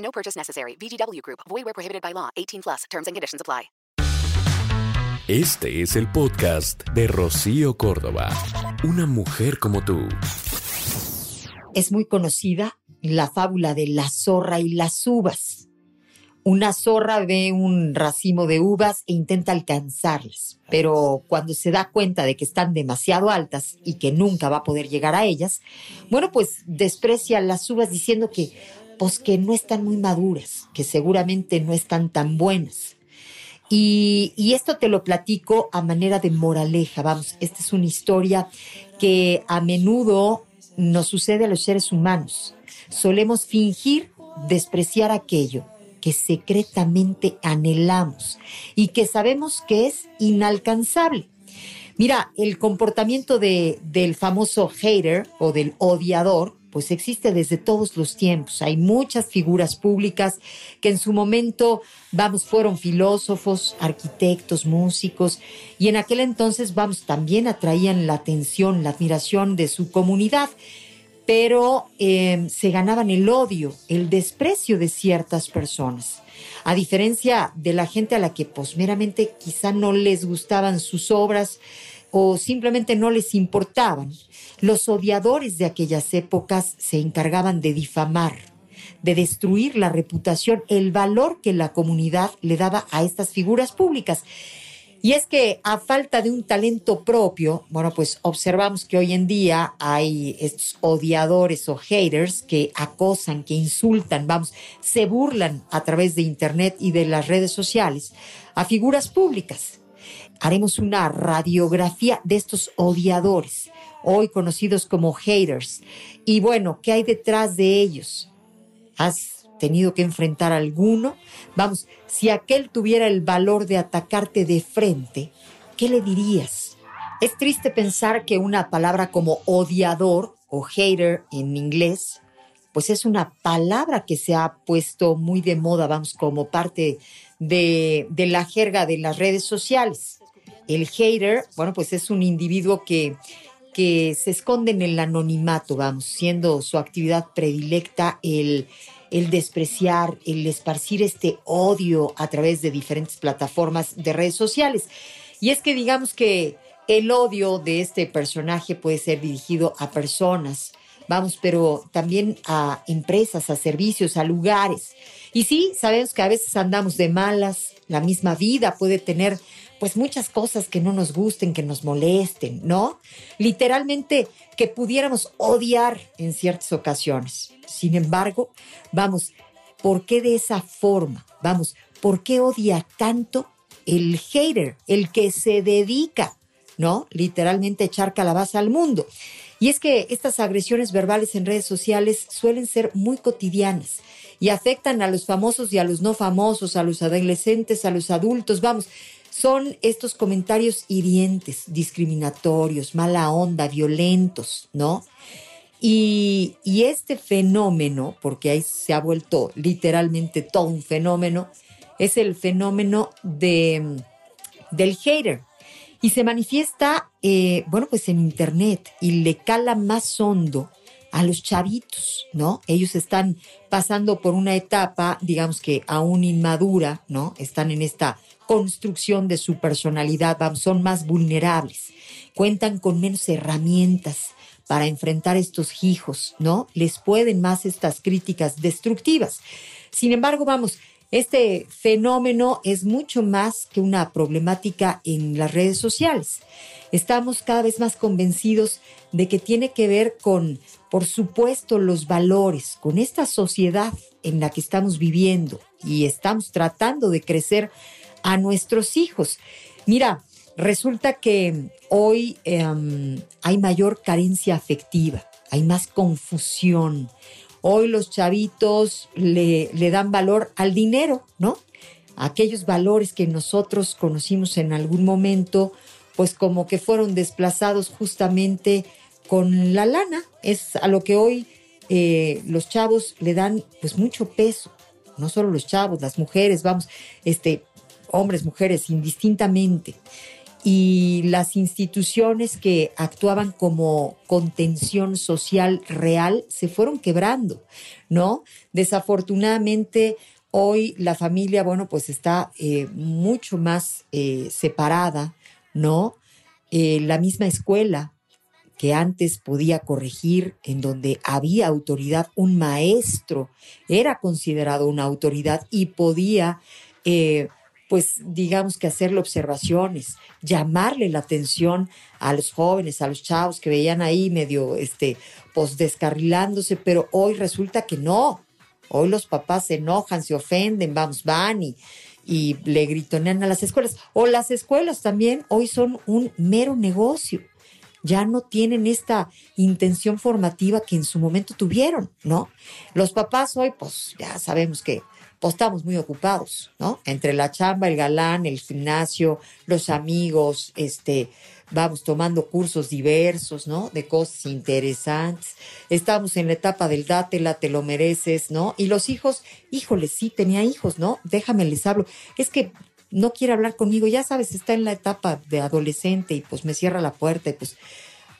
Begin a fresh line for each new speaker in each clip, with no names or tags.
No purchase necessary. VGW Group. Void where prohibited by law. 18 plus. Terms and conditions apply.
Este es el podcast de Rocío Córdoba. Una mujer como tú.
Es muy conocida la fábula de la zorra y las uvas. Una zorra ve un racimo de uvas e intenta alcanzarlas, pero cuando se da cuenta de que están demasiado altas y que nunca va a poder llegar a ellas, bueno, pues desprecia las uvas diciendo que pues que no están muy maduras, que seguramente no están tan buenas. Y, esto te lo platico a manera de moraleja, vamos, esta es una historia que a menudo nos sucede a los seres humanos. Solemos fingir despreciar aquello que secretamente anhelamos y que sabemos que es inalcanzable. Mira, el comportamiento de, del famoso hater o del odiador, pues existe desde todos los tiempos. Hay muchas figuras públicas que en su momento, vamos, fueron filósofos, arquitectos, músicos, y en aquel entonces, vamos, también atraían la atención, la admiración de su comunidad pero eh, se ganaban el odio, el desprecio de ciertas personas. A diferencia de la gente a la que pues meramente quizá no les gustaban sus obras o simplemente no les importaban, los odiadores de aquellas épocas se encargaban de difamar, de destruir la reputación, el valor que la comunidad le daba a estas figuras públicas. Y es que a falta de un talento propio, bueno, pues observamos que hoy en día hay estos odiadores o haters que acosan, que insultan, vamos, se burlan a través de Internet y de las redes sociales a figuras públicas. Haremos una radiografía de estos odiadores, hoy conocidos como haters. Y bueno, ¿qué hay detrás de ellos? ¿Has tenido que enfrentar alguno? Vamos, si aquel tuviera el valor de atacarte de frente, ¿qué le dirías? Es triste pensar que una palabra como odiador o hater en inglés, pues es una palabra que se ha puesto muy de moda, vamos, como parte de, de la jerga de las redes sociales. El hater, bueno, pues es un individuo que, que se esconde en el anonimato, vamos, siendo su actividad predilecta el el despreciar, el esparcir este odio a través de diferentes plataformas de redes sociales. Y es que digamos que el odio de este personaje puede ser dirigido a personas, vamos, pero también a empresas, a servicios, a lugares. Y sí, sabemos que a veces andamos de malas, la misma vida puede tener pues muchas cosas que no nos gusten, que nos molesten, ¿no? Literalmente que pudiéramos odiar en ciertas ocasiones. Sin embargo, vamos, ¿por qué de esa forma? Vamos, ¿por qué odia tanto el hater, el que se dedica, ¿no? Literalmente echar calabaza al mundo. Y es que estas agresiones verbales en redes sociales suelen ser muy cotidianas y afectan a los famosos y a los no famosos, a los adolescentes, a los adultos, vamos. Son estos comentarios hirientes, discriminatorios, mala onda, violentos, ¿no? Y, este fenómeno, porque ahí se ha vuelto literalmente todo un fenómeno, es el fenómeno de, del hater. Y se manifiesta, eh, bueno, pues en Internet y le cala más hondo a los chavitos, ¿no? Ellos están pasando por una etapa, digamos que aún inmadura, ¿no? Están en esta construcción de su personalidad, son más vulnerables, cuentan con menos herramientas, para enfrentar estos hijos, ¿no? Les pueden más estas críticas destructivas. Sin embargo, vamos, este fenómeno es mucho más que una problemática en las redes sociales. Estamos cada vez más convencidos de que tiene que ver con, por supuesto, los valores, con esta sociedad en la que estamos viviendo y estamos tratando de crecer a nuestros hijos. Mira, Resulta que hoy em, hay mayor carencia afectiva, hay más confusión. Hoy los chavitos le, le dan valor al dinero, ¿no? Aquellos valores que nosotros conocimos en algún momento, pues como que fueron desplazados justamente con la lana. Es a lo que hoy eh, los chavos le dan pues mucho peso. No solo los chavos, las mujeres, vamos, este, hombres, mujeres, indistintamente y las instituciones que actuaban como contención social real se fueron quebrando, ¿no? Desafortunadamente, hoy la familia, bueno, pues está eh, mucho más eh, separada, ¿no? Eh, la misma escuela que antes podía corregir, en donde había autoridad, un maestro era considerado una autoridad y podía pues digamos que hacerle observaciones, llamarle la atención a los jóvenes, a los chavos que veían ahí medio, este, pues descarrilándose, pero hoy resulta que no. Hoy los papás se enojan, se ofenden, vamos, van y, y le gritonean a las escuelas. O las escuelas también hoy son un mero negocio. Ya no tienen esta intención formativa que en su momento tuvieron, ¿no? Los papás hoy, pues ya sabemos que pues estamos muy ocupados, ¿no? Entre la chamba, el galán, el gimnasio, los amigos, este, vamos tomando cursos diversos, ¿no? De cosas interesantes. Estamos en la etapa del dátela, te lo mereces, ¿no? Y los hijos, híjole, sí, tenía hijos, ¿no? Déjame les hablo. Es que no quiere hablar conmigo, ya sabes, está en la etapa de adolescente y pues me cierra la puerta y pues,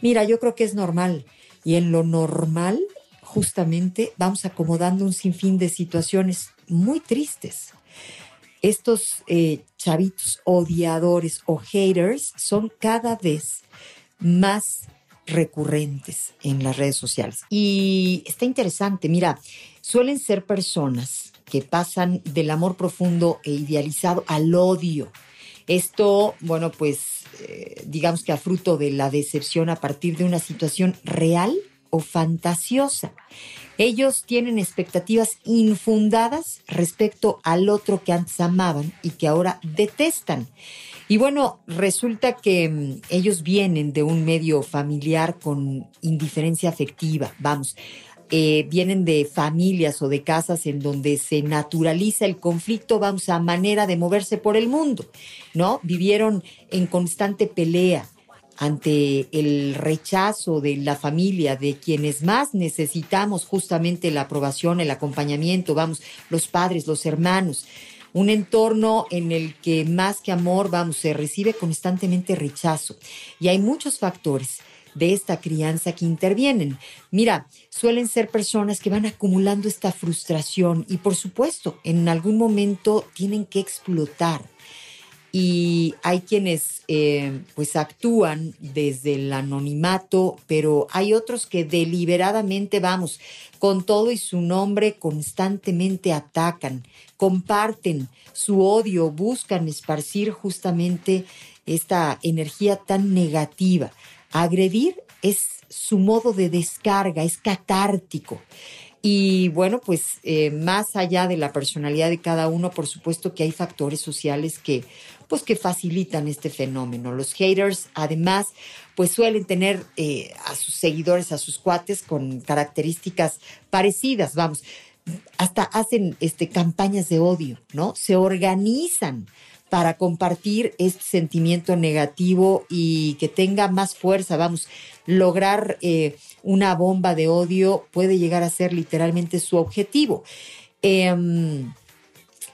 mira, yo creo que es normal. Y en lo normal, justamente, vamos acomodando un sinfín de situaciones muy tristes. Estos eh, chavitos odiadores o haters son cada vez más recurrentes en las redes sociales. Y está interesante, mira, suelen ser personas que pasan del amor profundo e idealizado al odio. Esto, bueno, pues eh, digamos que a fruto de la decepción a partir de una situación real o fantasiosa. Ellos tienen expectativas infundadas respecto al otro que antes amaban y que ahora detestan. Y bueno, resulta que mm, ellos vienen de un medio familiar con indiferencia afectiva, vamos, eh, vienen de familias o de casas en donde se naturaliza el conflicto, vamos, a manera de moverse por el mundo, ¿no? Vivieron en constante pelea, ante el rechazo de la familia, de quienes más necesitamos justamente la aprobación, el acompañamiento, vamos, los padres, los hermanos, un entorno en el que más que amor, vamos, se recibe constantemente rechazo. Y hay muchos factores de esta crianza que intervienen. Mira, suelen ser personas que van acumulando esta frustración y por supuesto, en algún momento tienen que explotar y hay quienes eh, pues actúan desde el anonimato, pero hay otros que deliberadamente, vamos, con todo y su nombre constantemente atacan, comparten su odio, buscan esparcir justamente esta energía tan negativa. Agredir es su modo de descarga, es catártico. Y bueno, pues eh, más allá de la personalidad de cada uno, por supuesto que hay factores sociales que pues que facilitan este fenómeno. Los haters, además, pues suelen tener eh, a sus seguidores, a sus cuates con características parecidas, vamos, hasta hacen este, campañas de odio, ¿no? Se organizan para compartir este sentimiento negativo y que tenga más fuerza, vamos, lograr eh, una bomba de odio puede llegar a ser literalmente su objetivo. Em,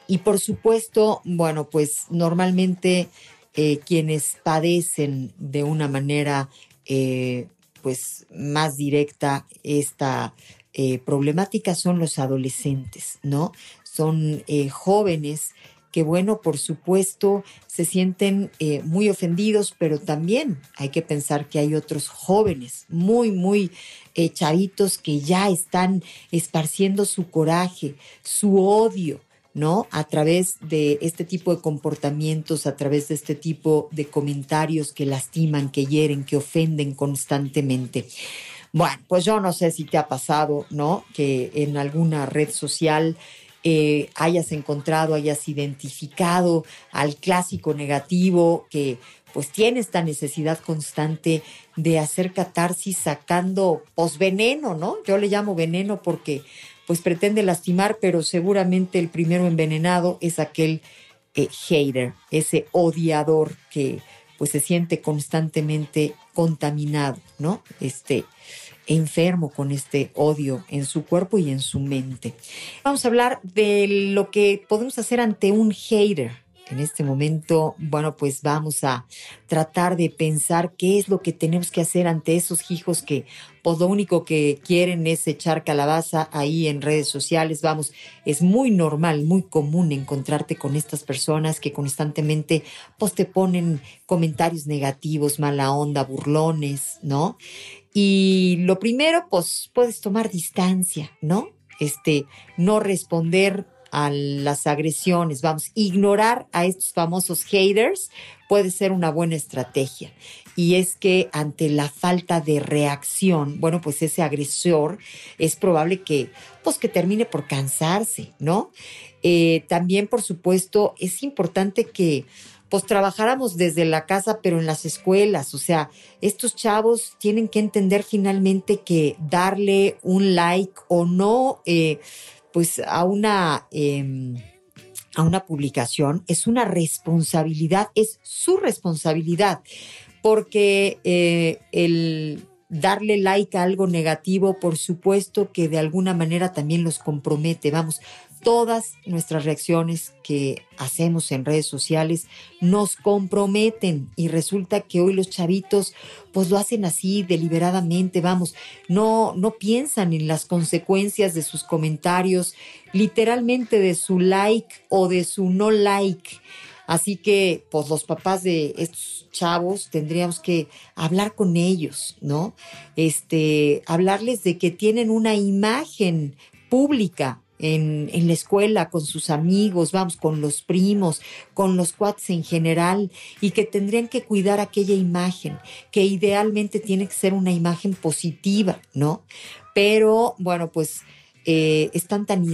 y por supuesto, bueno, pues normalmente eh, quienes padecen de una manera eh, pues más directa esta eh, problemática son los adolescentes, ¿no? Son jóvenes que, bueno, por supuesto, se sienten muy ofendidos, pero también hay que pensar que hay otros jóvenes muy, muy chavitos que ya están esparciendo su coraje, su odio, ¿no? A través de este tipo de comportamientos, a través de este tipo de comentarios que lastiman, que hieren, que ofenden constantemente. Bueno, pues yo no sé si te ha pasado, ¿no? Que en alguna red social eh, hayas encontrado, hayas identificado al clásico negativo que pues tiene esta necesidad constante de hacer catarsis sacando pues veneno, ¿no? Yo le llamo veneno porque pues pretende lastimar, pero seguramente el primero envenenado es aquel eh, hater, ese odiador que pues se siente constantemente contaminado, ¿no? Este enfermo con este odio en su cuerpo y en su mente. Vamos a hablar de lo que podemos hacer ante un hater. En este momento, bueno, pues vamos a tratar de pensar qué es lo que tenemos que hacer ante esos hijos que pues lo único que quieren es echar calabaza ahí en redes sociales. Vamos, es muy normal, muy común encontrarte con estas personas que constantemente pues te ponen comentarios negativos, mala onda, burlones, ¿no? Y lo primero, pues puedes tomar distancia, ¿no? Este, no responder a las agresiones, vamos, ignorar a estos famosos haters puede ser una buena estrategia. Y es que ante la falta de reacción, bueno, pues ese agresor es probable que, pues que termine por cansarse, ¿no? Eh, también, por supuesto, es importante que pues trabajáramos desde la casa, pero en las escuelas. O sea, estos chavos tienen que entender finalmente que darle un like o no, eh, pues a una... Em, a una publicación es una responsabilidad, es su responsabilidad, porque eh, el darle like a algo negativo, por supuesto que de alguna manera también los compromete. Vamos, todas nuestras reacciones que hacemos en redes sociales nos comprometen y resulta que hoy los chavitos pues lo hacen así deliberadamente, vamos, no no piensan en las consecuencias de sus comentarios, literalmente de su like o de su no like. Así que, pues los papás de estos chavos tendríamos que hablar con ellos, ¿no? Este, hablarles de que tienen una imagen pública en, la escuela, con sus amigos, vamos, con los primos, con los cuates en general, y que tendrían que cuidar aquella imagen, que idealmente tiene que ser una imagen positiva, ¿no? Pero, bueno, pues eh, están tan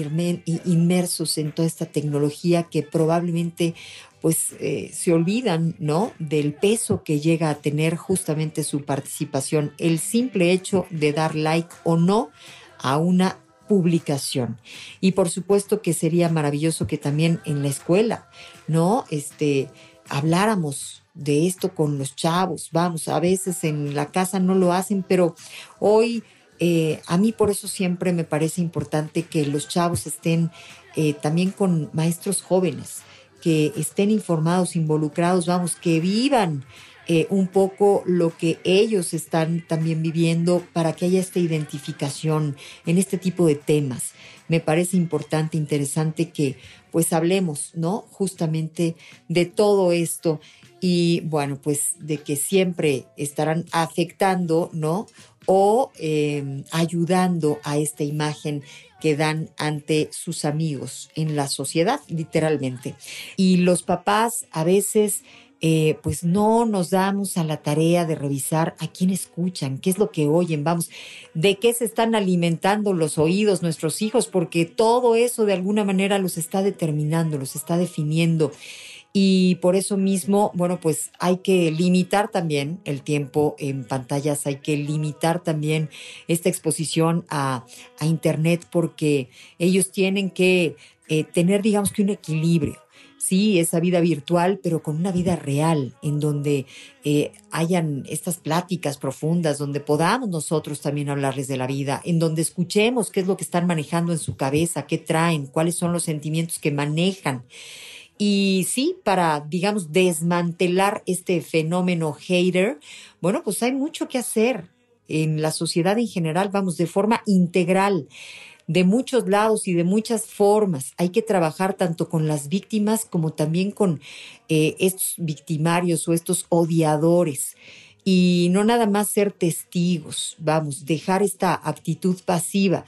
inmersos en toda esta tecnología que probablemente pues eh, se olvidan, ¿no? Del peso que llega a tener justamente su participación, el simple hecho de dar like o no a una publicación. Y por supuesto que sería maravilloso que también en la escuela, ¿no? Este, habláramos de esto con los chavos, vamos, a veces en la casa no lo hacen, pero hoy eh, a mí por eso siempre me parece importante que los chavos estén eh, también con maestros jóvenes, que estén informados, involucrados, vamos, que vivan eh, un poco lo que ellos están también viviendo para que haya esta identificación en este tipo de temas. Me parece importante, interesante que pues hablemos, ¿no? Justamente de todo esto y bueno, pues de que siempre estarán afectando, ¿no? O em, ayudando a esta imagen que dan ante sus amigos en la sociedad, literalmente. Y los papás a veces eh, pues no nos damos a la tarea de revisar a quién escuchan, qué es lo que oyen, vamos, de qué se están alimentando los oídos nuestros hijos, porque todo eso de alguna manera los está determinando, los está definiendo. Y por eso mismo, bueno, pues hay que limitar también el tiempo en pantallas, hay que limitar también esta exposición a, Internet porque ellos tienen que eh, tener, digamos que un equilibrio sí, esa vida virtual, pero con una vida real, en donde eh, hayan estas pláticas profundas, donde podamos nosotros también hablarles de la vida, en donde escuchemos qué es lo que están manejando en su cabeza, qué traen, cuáles son los sentimientos que manejan. Y sí, para, digamos, desmantelar este fenómeno hater, bueno, pues hay mucho que hacer en la sociedad en general, vamos, de forma integral de muchos lados y de muchas formas. Hay que trabajar tanto con las víctimas como también con eh, estos victimarios o estos odiadores. Y no nada más ser testigos, vamos, dejar esta actitud pasiva.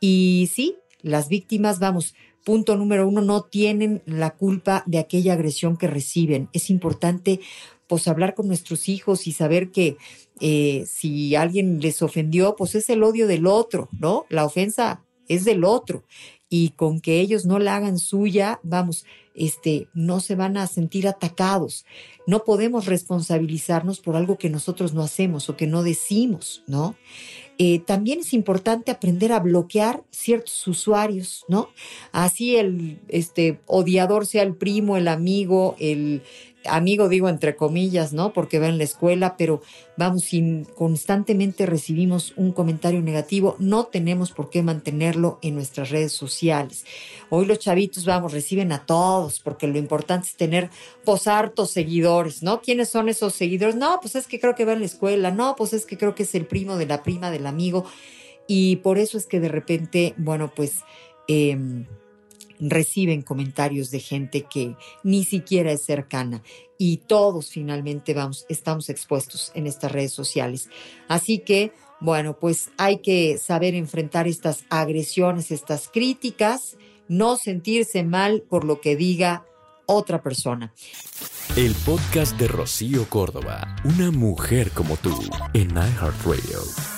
Y sí, las víctimas, vamos, punto número uno, no tienen la culpa de aquella agresión que reciben. Es importante pues hablar con nuestros hijos y saber que eh, si alguien les ofendió, pues es el odio del otro, ¿no? La ofensa es del otro y con que ellos no la hagan suya, vamos, este, no se van a sentir atacados. No podemos responsabilizarnos por algo que nosotros no hacemos o que no decimos, ¿no? Eh, también es importante aprender a bloquear ciertos usuarios, ¿no? Así el este, odiador sea el primo, el amigo, el, amigo digo entre comillas, ¿no? Porque va en la escuela, pero vamos, si constantemente recibimos un comentario negativo, no tenemos por qué mantenerlo en nuestras redes sociales. Hoy los chavitos, vamos, reciben a todos, porque lo importante es tener posartos seguidores, ¿no? ¿Quiénes son esos seguidores? No, pues es que creo que va en la escuela, no, pues es que creo que es el primo de la prima del amigo. Y por eso es que de repente, bueno, pues... Eh, reciben comentarios de gente que ni siquiera es cercana y todos finalmente vamos, estamos expuestos en estas redes sociales. Así que, bueno, pues hay que saber enfrentar estas agresiones, estas críticas, no sentirse mal por lo que diga otra persona.
El podcast de Rocío Córdoba, una mujer como tú, en
iHeartRadio.